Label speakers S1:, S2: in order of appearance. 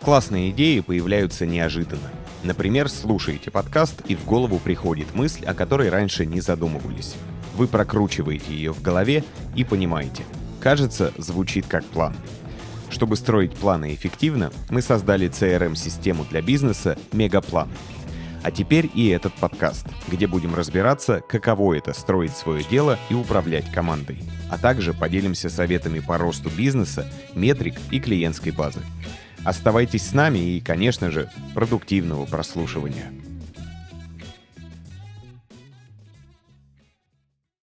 S1: Классные идеи появляются неожиданно. Например, слушаете подкаст, и в голову приходит мысль, о которой раньше не задумывались. Вы прокручиваете ее в голове и понимаете. Кажется, звучит как план. Чтобы строить планы эффективно, мы создали CRM-систему для бизнеса «Мегаплан». А теперь и этот подкаст, где будем разбираться, каково это строить свое дело и управлять командой. А также поделимся советами по росту бизнеса, метрик и клиентской базы. Оставайтесь с нами и, конечно же, продуктивного прослушивания.